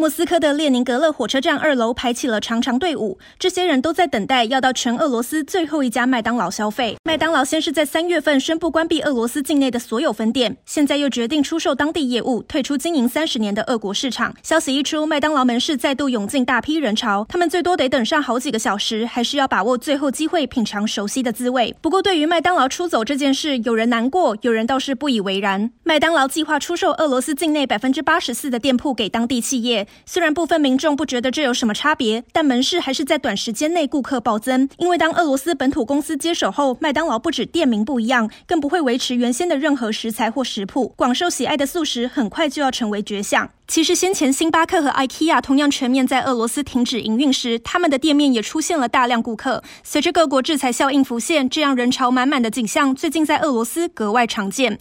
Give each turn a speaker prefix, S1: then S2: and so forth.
S1: 莫斯科的列宁格勒火车站二楼排起了长长队伍，这些人都在等待要到全俄罗斯最后一家麦当劳消费。麦当劳先是在三月份宣布关闭俄罗斯境内的所有分店，现在又决定出售当地业务，退出经营三十年的俄国市场。消息一出，麦当劳门市再度涌进大批人潮，他们最多得等上好几个小时，还是要把握最后机会品尝熟悉的滋味。不过，对于麦当劳出走这件事，有人难过，有人倒是不以为然。麦当劳计划出售俄罗斯境内百分之八十四的店铺给当地企业。虽然部分民众不觉得这有什么差别，但门市还是在短时间内顾客暴增。因为当俄罗斯本土公司接手后，麦当劳不止店名不一样，更不会维持原先的任何食材或食谱。广受喜爱的素食很快就要成为绝响。其实先前星巴克和 IKEA 同样全面在俄罗斯停止营运时，他们的店面也出现了大量顾客。随着各国制裁效应浮现，这样人潮满满的景象最近在俄罗斯格外常见。